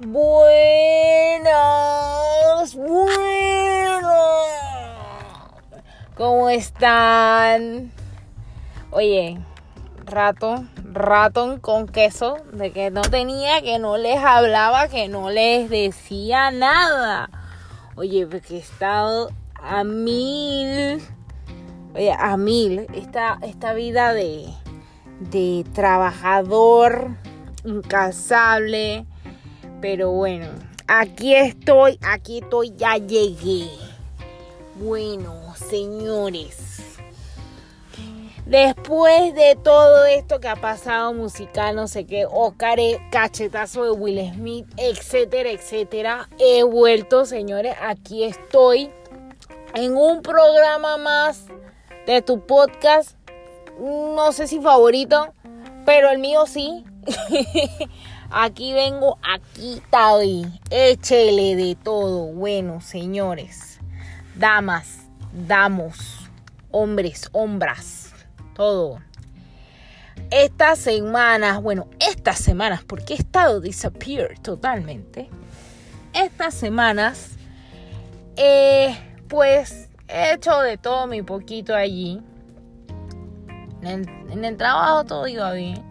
Buenas, buenas. ¿Cómo están? Oye, rato, ratón con queso, de que no tenía, que no les hablaba, que no les decía nada. Oye, porque he estado a mil, oye, a mil, esta, esta vida de, de trabajador incansable, pero bueno, aquí estoy, aquí estoy, ya llegué. Bueno, señores. Después de todo esto que ha pasado musical, no sé qué, Oscar, cachetazo de Will Smith, etcétera, etcétera, he vuelto, señores, aquí estoy en un programa más de tu podcast, no sé si favorito, pero el mío sí. aquí vengo, aquí estoy, échele de todo. Bueno, señores, damas, damos, hombres, hombras todo. Estas semanas, bueno, estas semanas, porque he estado disappear totalmente. Estas semanas, eh, pues he hecho de todo mi poquito allí. En el, trabajo todo iba bien.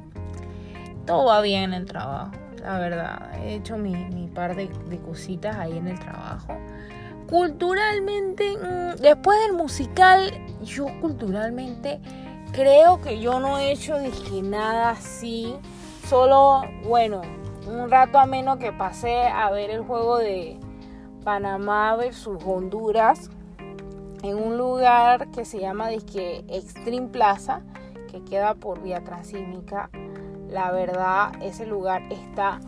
Todo va bien en el trabajo, la verdad. He hecho mi, par de, cositas ahí en el trabajo culturalmente, mm, después del musical, yo culturalmente creo que yo no he hecho nada así. Solo, bueno, un rato a menos que pasé a ver el juego de Panamá versus Honduras en un lugar que se llama Extreme Plaza, que queda por vía transísmica. La verdad, ese lugar está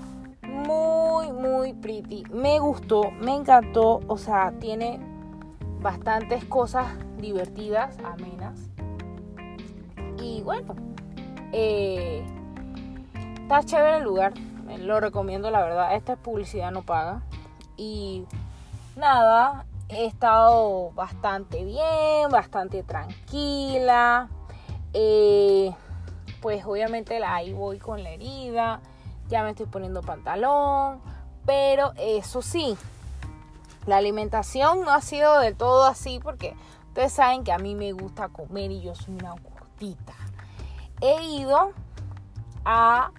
muy, muy pretty. Me gustó, me encantó. O sea, tiene bastantes cosas divertidas, amenas. Y bueno, eh, está chévere el lugar. Lo recomiendo, la verdad. Esta es publicidad no paga. Y nada, he estado bastante bien, bastante tranquila. Eh, pues obviamente ahí voy con la herida. Ya me estoy poniendo pantalón. Pero eso sí, la alimentación no ha sido del todo así porque ustedes saben que a mí me gusta comer y yo soy una He ido a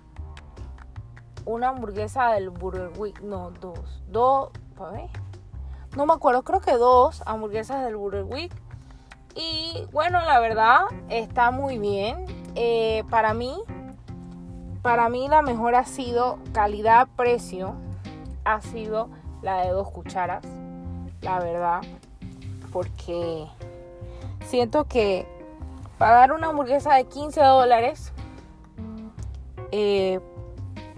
una hamburguesa del Burger Week, no, dos, dos, No me acuerdo, creo que dos hamburguesas del Burger Week. Y bueno, la verdad está muy bien. Eh, para mí, para mí la mejor ha sido calidad-precio. Ha sido la de dos cucharas, la verdad. Porque siento que pagar una hamburguesa de 15 dólares eh,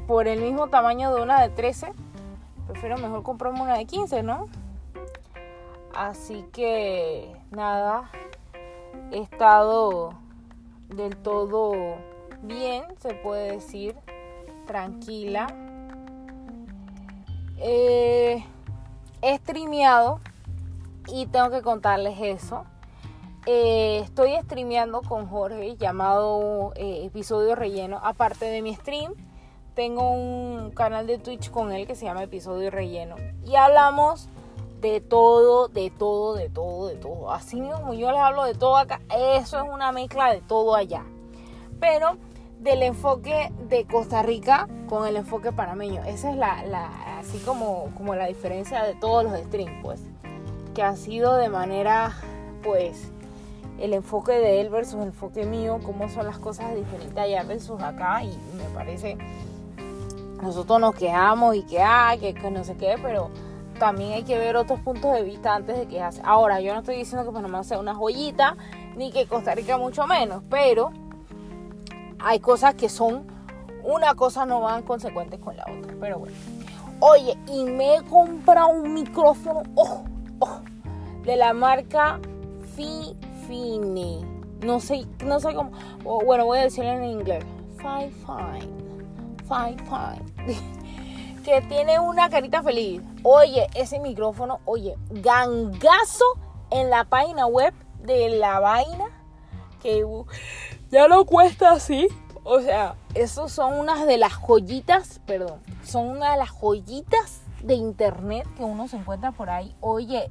por el mismo tamaño de una de 13, prefiero mejor comprarme una de 15, ¿no? Así que nada, he estado del todo bien, se puede decir, tranquila. Eh, he streameado y tengo que contarles eso. Eh, estoy streameando con Jorge llamado eh, Episodio Relleno. Aparte de mi stream, tengo un canal de Twitch con él que se llama Episodio Relleno. Y hablamos de todo, de todo, de todo, de todo. Así mismo yo les hablo de todo acá. Eso es una mezcla de todo allá. Pero del enfoque de Costa Rica con el enfoque panameño. Esa es la, la así como, como la diferencia de todos los streams, pues. Que ha sido de manera, pues, el enfoque de él versus el enfoque mío, cómo son las cosas diferentes allá versus acá y me parece, nosotros nos quejamos y que hay, que, no sé qué, pero también hay que ver otros puntos de vista antes de quejarse. Ahora, yo no estoy diciendo que Panamá sea una joyita, ni que Costa Rica mucho menos, pero hay cosas que son, una cosa no van consecuentes con la otra, pero bueno. Oye, y me he comprado un micrófono, oh, oh, de la marca Fi Fini. No sé, no sé cómo. bueno, voy a decirlo en inglés. Fine, fine. Fine, fine. Que tiene una carita feliz. Oye, ese micrófono, oye, gangazo en la página web de la vaina. Que ya no cuesta así. O sea, esos son unas de las joyitas, perdón, son una de las joyitas de internet que uno se encuentra por ahí. Oye,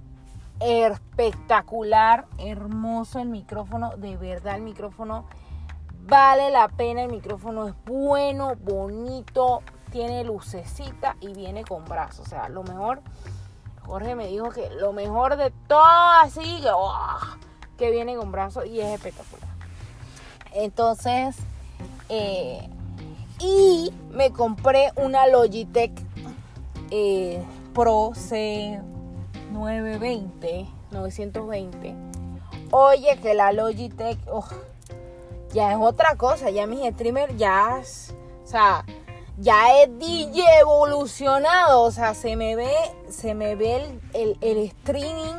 espectacular, hermoso el micrófono, de verdad el micrófono vale la pena, el micrófono es bueno, bonito, tiene lucecita y viene con brazos, o sea, lo mejor, Jorge me dijo que lo mejor de todo así, ¡oh! que viene con brazos y es espectacular. Entonces, eh, y me compré una Logitech eh, Pro C920, 920. Oye, que la Logitech, oh, ya es otra cosa, ya mis streamers ya, o sea, ya es DJ evolucionado, o sea, se me ve, se me ve el, el streaming,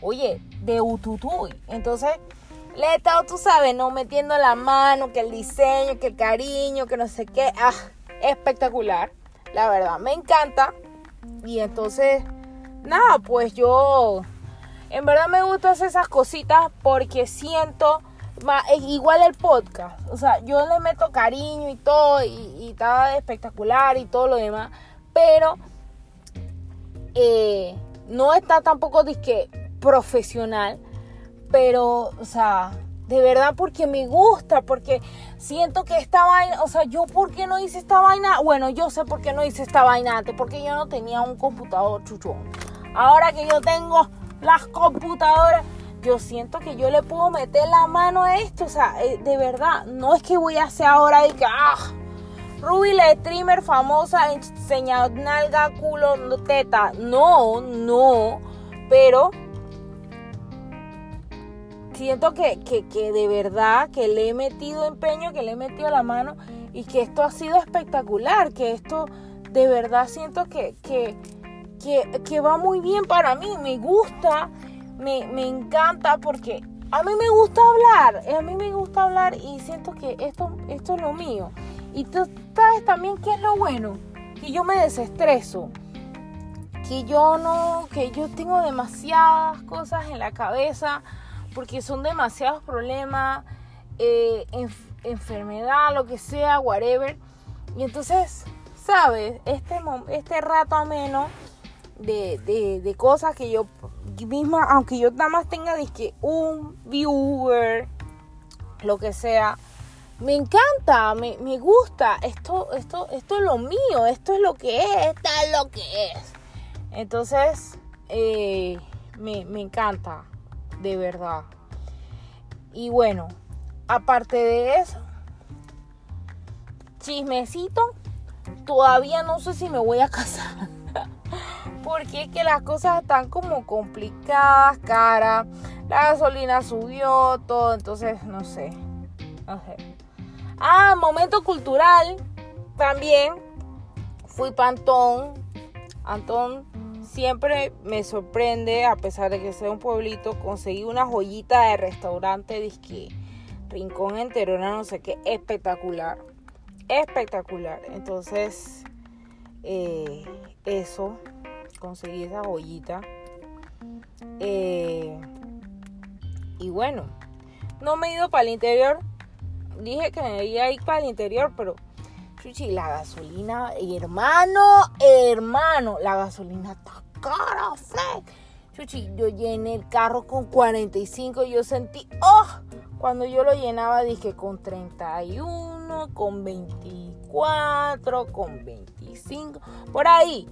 oye, de Ututuy. Entonces, le he estado, tú sabes, no metiendo la mano, que el diseño, que el cariño, que no sé qué. Ah, espectacular. La verdad, me encanta. Y entonces, nada, pues yo, en verdad me gustan esas cositas porque siento, igual el podcast, o sea, yo le meto cariño y todo, y, está espectacular y todo lo demás, pero eh, no está tampoco disque profesional pero, o sea, de verdad porque me gusta, porque siento que esta vaina, o sea, yo por qué no hice esta vaina, bueno, yo sé por qué no hice esta vaina antes, porque yo no tenía un computador chuchón. Ahora que yo tengo las computadoras, yo siento que yo le puedo meter la mano a esto, o sea, eh, de verdad, no es que voy a hacer ahora y que, ah, Ruby la streamer famosa, enseña nalga, culo, teta, no, no, pero siento que, de verdad que le he metido empeño, que le he metido la mano y que esto ha sido espectacular, que esto de verdad siento que, que, va muy bien para mí, me gusta, me, encanta porque a mí me gusta hablar, a mí me gusta hablar y siento que esto, esto es lo mío. Y tú sabes también qué es lo bueno, que yo me desestreso, que yo no, que yo tengo demasiadas cosas en la cabeza porque son demasiados problemas, eh, enfermedad, lo que sea, whatever. Y entonces, ¿sabes? Este, este rato ameno de, de, de cosas que yo misma, aunque yo nada más tenga que un viewer, lo que sea, me encanta, me, me, gusta, esto, esto, esto es lo mío, esto es lo que es, esto es lo que es. Entonces, eh, me, me encanta de verdad. Y bueno, aparte de eso, chismecito, todavía no sé si me voy a casar. Porque que las cosas están como complicadas, cara. La gasolina subió, todo, entonces no sé. No sé. Ah, momento cultural. También fui pantón. Antón siempre me sorprende, a pesar de que sea un pueblito, conseguí una joyita de restaurante, disque Rincón Enterona, no sé qué, espectacular. Espectacular. Entonces, eh, eso, conseguí esa joyita. Eh, y bueno, no me he ido para el interior. Dije que me iba a ir para el interior, pero Chuchi, la gasolina, hermano, hermano, la gasolina está cara, Chuchi, yo llené el carro con 45 y yo sentí, oh, cuando yo lo llenaba dije con 31, con 24, con 25, por ahí.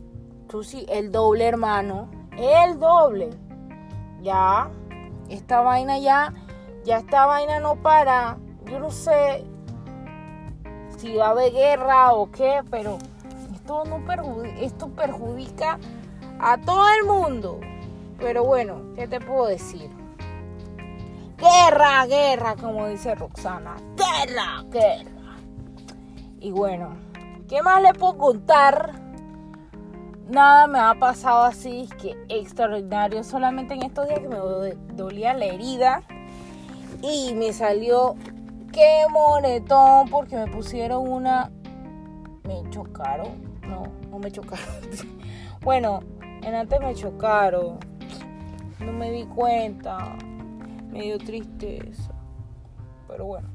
Chuchi, el doble, hermano, el doble. Ya, esta vaina ya, ya esta vaina no para. Yo no sé, si va a haber guerra o qué, pero esto, no perjudica, esto perjudica a todo el mundo. Pero bueno, ¿qué te puedo decir? Guerra, guerra, como dice Roxana. Guerra, guerra. Y bueno, ¿qué más le puedo contar? Nada me ha pasado así, que extraordinario. Solamente en estos días que me dolía la herida y me salió qué monetón, porque me pusieron una. Me chocaron. No, no me chocaron. bueno, en antes me chocaron. No me di cuenta. Me dio tristeza. Pero bueno.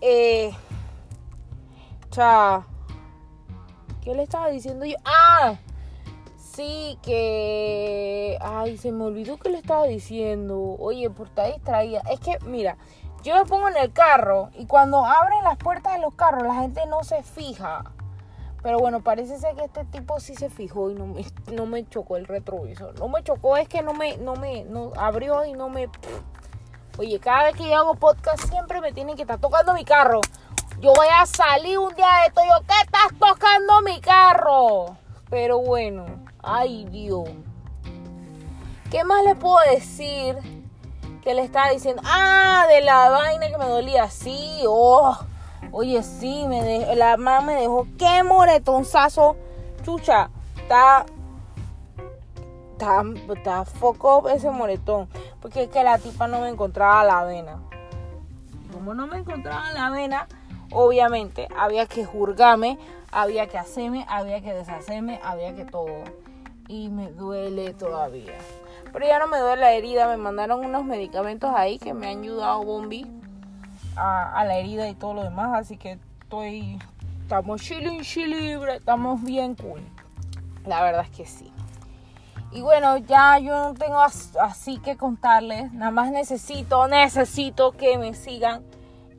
Eh. ¿Qué le estaba diciendo yo? ¡Ah! Sí, que... Ay, se me olvidó que le estaba diciendo. Oye, por estar distraída. Es que, mira, yo me pongo en el carro y cuando abren las puertas de los carros la gente no se fija. Pero bueno, parece ser que este tipo sí se fijó y no me, no me chocó el retrovisor. No me chocó, es que no me, no me, no, abrió y no me... Oye, cada vez que yo hago podcast siempre me tienen que estar tocando mi carro. Yo voy a salir un día de esto yo, ¿qué estás tocando mi carro? Pero bueno, ay Dios. ¿Qué más le puedo decir? Que le estaba diciendo, ah, de la vaina que me dolía, sí, oh Oye, sí, me la mamá me dejó. ¡Qué moretonzazo! Chucha, está. Está, foco ese moretón. Porque es que la tipa no me encontraba la avena. Como no me encontraba la avena, obviamente había que juzgarme, había que hacerme, había que deshacerme, había que todo. Y me duele todavía. Pero ya no me duele la herida. Me mandaron unos medicamentos ahí que me han ayudado, Bombi a, la herida y todo lo demás. Así que estoy, estamos chilling, libre, estamos bien cool. La verdad es que sí. Y bueno, ya yo no tengo así que contarles. Nada más necesito, necesito que me sigan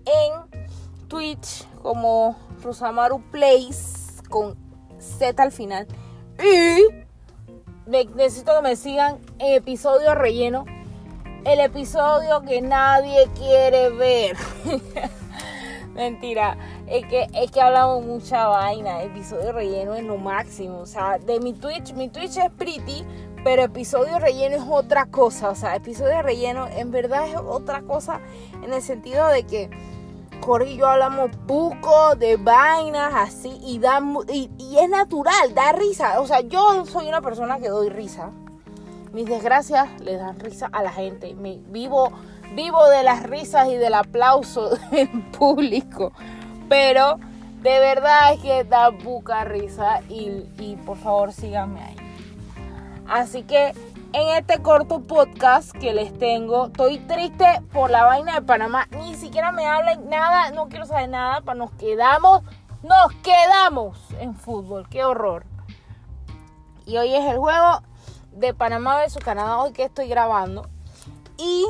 en Twitch como Rosamaru Place con Z al final. Y necesito que me sigan en episodio relleno el episodio que nadie quiere ver. Mentira, es que, es que hablamos mucha vaina. Episodio relleno es lo máximo. O sea, de mi Twitch, mi Twitch es pretty, pero episodio relleno es otra cosa. O sea, episodio relleno en verdad es otra cosa en el sentido de que Yo hablamos poco de vainas así y, y, es natural, da risa. O sea, yo soy una persona que doy risa mis desgracias le dan risa a la gente. Me, vivo, vivo de las risas y del aplauso en público. Pero de verdad es que da buca risa y, y por favor síganme ahí. Así que en este corto podcast que les tengo, estoy triste por la vaina de Panamá. Ni siquiera me hablan nada, no quiero saber nada. Nos quedamos, nos quedamos en fútbol. Qué horror. Y hoy es el juego de Panamá su Canadá hoy que estoy grabando. Y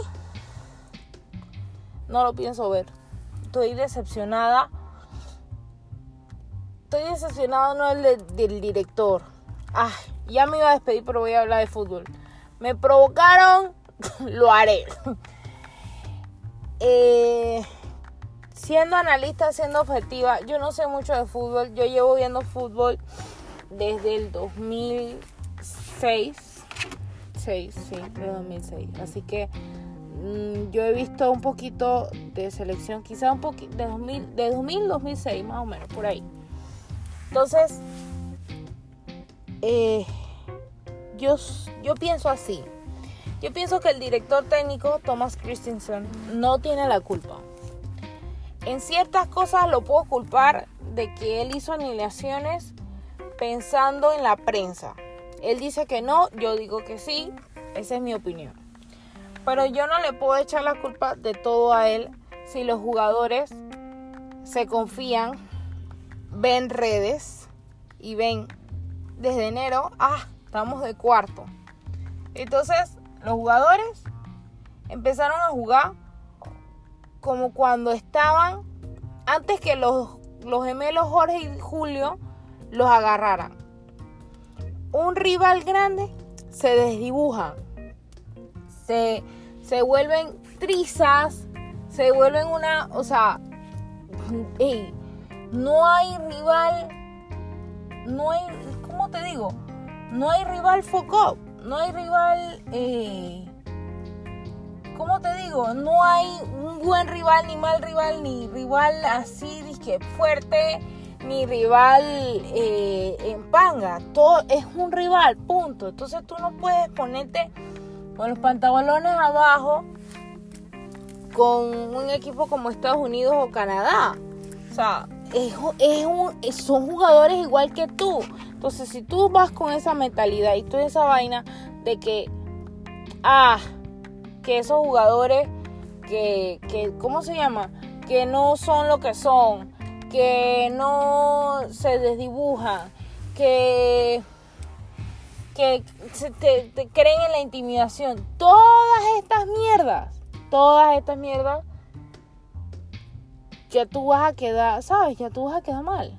no lo pienso ver. Estoy decepcionada. Estoy decepcionada no el del director. Ah, ya me iba a despedir, pero voy a hablar de fútbol. Me provocaron, lo haré. Eh, siendo analista, siendo objetiva, yo no sé mucho de fútbol. Yo llevo viendo fútbol desde el 2006 sí, de 2006. Así que mm, yo he visto un poquito de selección, quizá un poquito de 2000, de 2000 2006, más o menos, por ahí. Entonces, eh, yo, pienso así. Yo pienso que el director técnico, Thomas Christensen, no tiene la culpa. En ciertas cosas lo puedo culpar de que él hizo alineaciones pensando en la prensa. Él dice que no, yo digo que sí, esa es mi opinión. Pero yo no le puedo echar la culpa de todo a él si los jugadores se confían, ven redes y ven desde enero, ah, estamos de cuarto. Entonces los jugadores empezaron a jugar como cuando estaban antes que los, los gemelos Jorge y Julio los agarraran un rival grande se desdibuja, se, se vuelven trizas, se vuelven una, o sea, no hay rival, no hay, ¿cómo te digo? No hay rival foco, no hay rival, eh, ¿cómo te digo? No hay un buen rival, ni mal rival, ni rival así, que fuerte mi rival eh, en panga. Todo es un rival, punto. Entonces tú no puedes ponerte con los pantalones abajo con un equipo como Estados Unidos o Canadá. O sea, es, es son jugadores igual que tú. Entonces, si tú vas con esa mentalidad y toda esa vaina de que, ah, que esos jugadores que, que, ¿cómo se llama? Que no son lo que son, que no se desdibujan, que que te, te, creen en la intimidación. Todas estas mierdas, todas estas mierdas, ya tú vas a quedar, ¿sabes? Ya tú vas a quedar mal.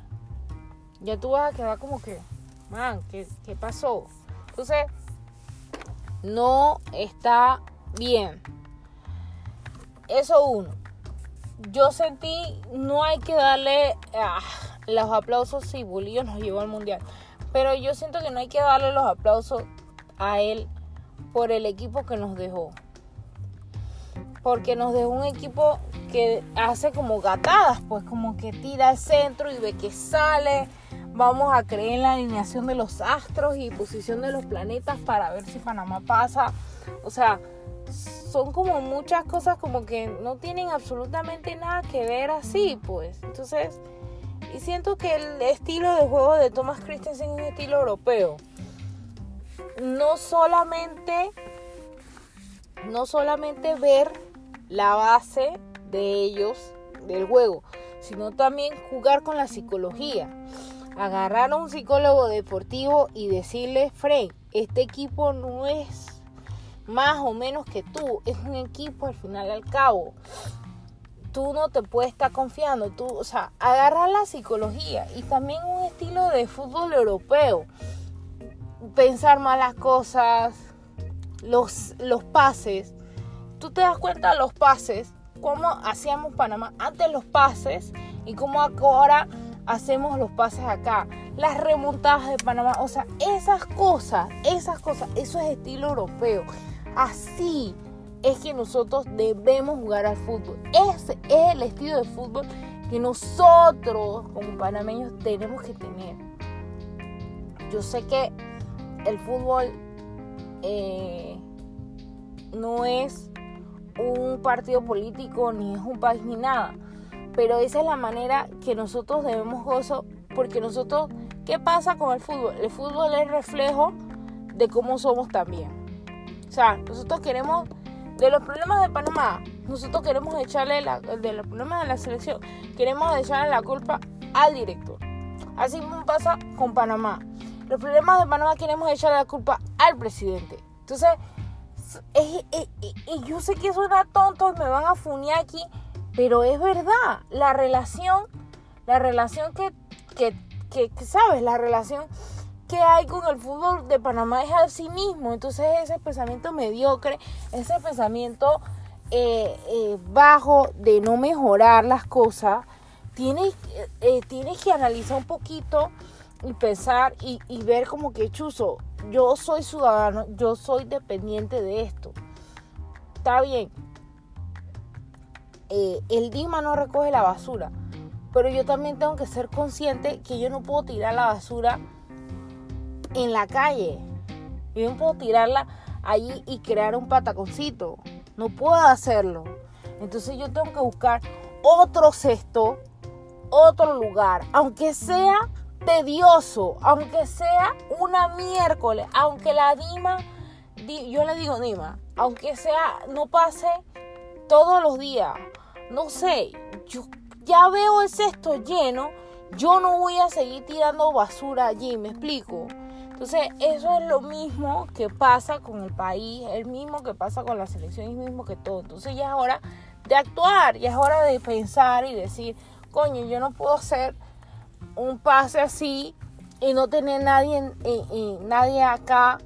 Ya tú vas a quedar como que, man, ¿qué, qué pasó? Entonces, no está bien. Eso uno. Yo sentí, no hay que darle ah, los aplausos si Bolillo nos llevó al mundial. Pero yo siento que no hay que darle los aplausos a él por el equipo que nos dejó. Porque nos dejó un equipo que hace como gatadas, pues como que tira al centro y ve que sale. Vamos a creer en la alineación de los astros y posición de los planetas para ver si Panamá pasa. O sea, son como muchas cosas como que no tienen absolutamente nada que ver así, pues. Entonces, y siento que el estilo de juego de Thomas Christensen es un estilo europeo. No solamente, no solamente ver la base de ellos, del juego, sino también jugar con la psicología. Agarrar a un psicólogo deportivo y decirle, Frank, este equipo no es más o menos que tú, es un equipo al final al cabo tú no te puedes estar confiando, tú, o sea, agarrar la psicología y también un estilo de fútbol europeo. Pensar malas cosas, los, los pases. Tú te das cuenta de los pases, cómo hacíamos Panamá antes los pases y cómo ahora hacemos los pases acá. Las remontadas de Panamá, o sea, esas cosas, esas cosas, eso es estilo europeo. Así es que nosotros debemos jugar al fútbol. Ese es el estilo de fútbol que nosotros como panameños tenemos que tener. Yo sé que el fútbol eh, no es un partido político, ni es un país, ni nada. Pero esa es la manera que nosotros debemos gozo, porque nosotros, ¿qué pasa con el fútbol? El fútbol es reflejo de cómo somos también. O sea, nosotros queremos de los problemas de Panamá, nosotros queremos echarle la, de los problemas de la selección, queremos echarle la culpa al director. Así mismo pasa con Panamá. Los problemas de Panamá queremos echarle la culpa al presidente. Entonces, y yo sé que suena tonto y me van a funear aquí, pero es verdad. La relación, la relación que, que, que, que ¿sabes? La relación que hay con el fútbol de Panamá es a sí mismo. Entonces ese pensamiento mediocre, ese pensamiento eh, eh, bajo de no mejorar las cosas, tienes, eh, tienes que analizar un poquito y pensar y, y, ver como que chuzo, yo soy ciudadano, yo soy dependiente de esto. Está bien. el Dima no recoge la basura, pero yo también tengo que ser consciente que yo no puedo tirar la basura en la calle. Yo no puedo tirarla allí y crear un pataconcito. No puedo hacerlo. Entonces yo tengo que buscar otro cesto, otro lugar, aunque sea tedioso, aunque sea una miércoles, aunque la Dima, yo le digo Dima, aunque sea, no pase todos los días, no sé, yo ya veo el cesto lleno, yo no voy a seguir tirando basura allí, me explico. Entonces, eso es lo mismo que pasa con el país, el mismo que pasa con la selección, el mismo que todo. Entonces, ya es hora de actuar, ya es hora de pensar y decir, coño, yo no puedo hacer un pase así y no tener nadie, nadie acá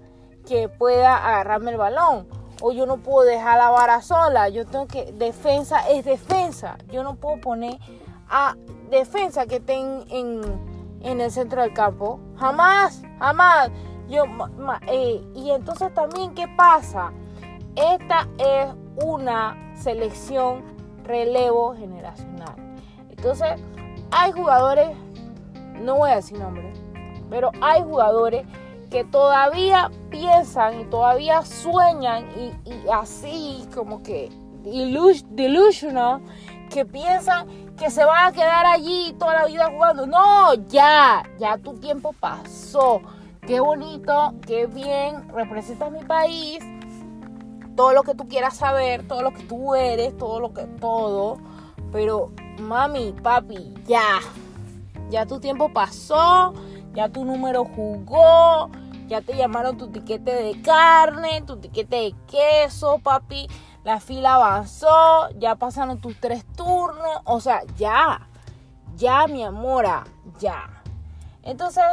que pueda agarrarme el balón. O yo no puedo dejar la vara sola. Yo tengo que. Defensa es defensa. Yo no puedo poner a defensa que estén en en el centro del campo. Jamás, jamás. Yo, eh, y entonces también, ¿qué pasa? Esta es una selección relevo generacional. Entonces, hay jugadores, no voy a decir nombres, pero hay jugadores que todavía piensan y todavía sueñan y, y así como que delusional, que piensan que se van a quedar allí toda la vida jugando. No, ya, ya tu tiempo pasó. Qué bonito, qué bien, representas mi país. Todo lo que tú quieras saber, todo lo que tú eres, todo lo que todo. Pero mami, papi, ya. Ya tu tiempo pasó. Ya tu número jugó, ya te llamaron tu tiquete de carne, tu tiquete de queso, papi. La fila avanzó, ya pasaron tus tres turnos. O sea, ya, ya, mi amora, ya. Entonces,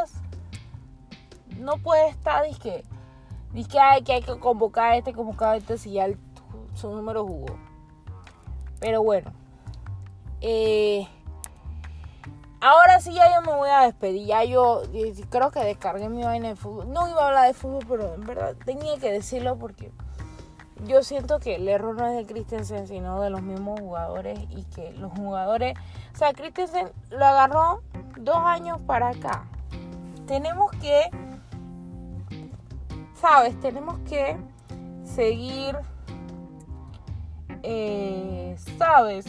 no puede estar, que que hay que, hay que convocar a este, convocar este si ya su número jugó. Pero bueno. Eh, ahora sí ya yo me voy a despedir. Ya yo creo que descargué mi vaina de fútbol. No iba a hablar de fútbol, pero en verdad tenía que decirlo porque yo siento que el error no es de Christensen, sino de los mismos jugadores. Y que los jugadores. O sea, Christensen lo agarró dos años para acá. Tenemos que. ¿Sabes? Tenemos que seguir eh, sabes,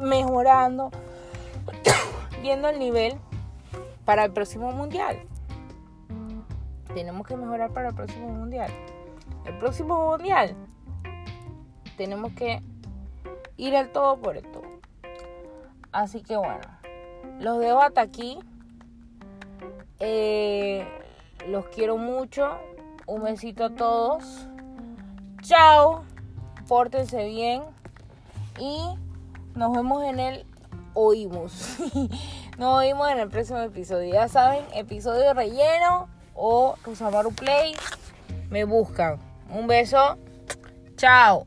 mejorando, viendo el nivel para el próximo mundial. Tenemos que mejorar para el próximo mundial. El próximo mundial tenemos que ir al todo por el todo. Así que bueno, los dejo hasta aquí. Eh, los quiero mucho. Un besito a todos. Chao pórtense bien y nos vemos en el oímos. nos oímos en el próximo episodio. Ya saben, episodio relleno o Rosamaru Play. Me buscan. Un beso. Chao.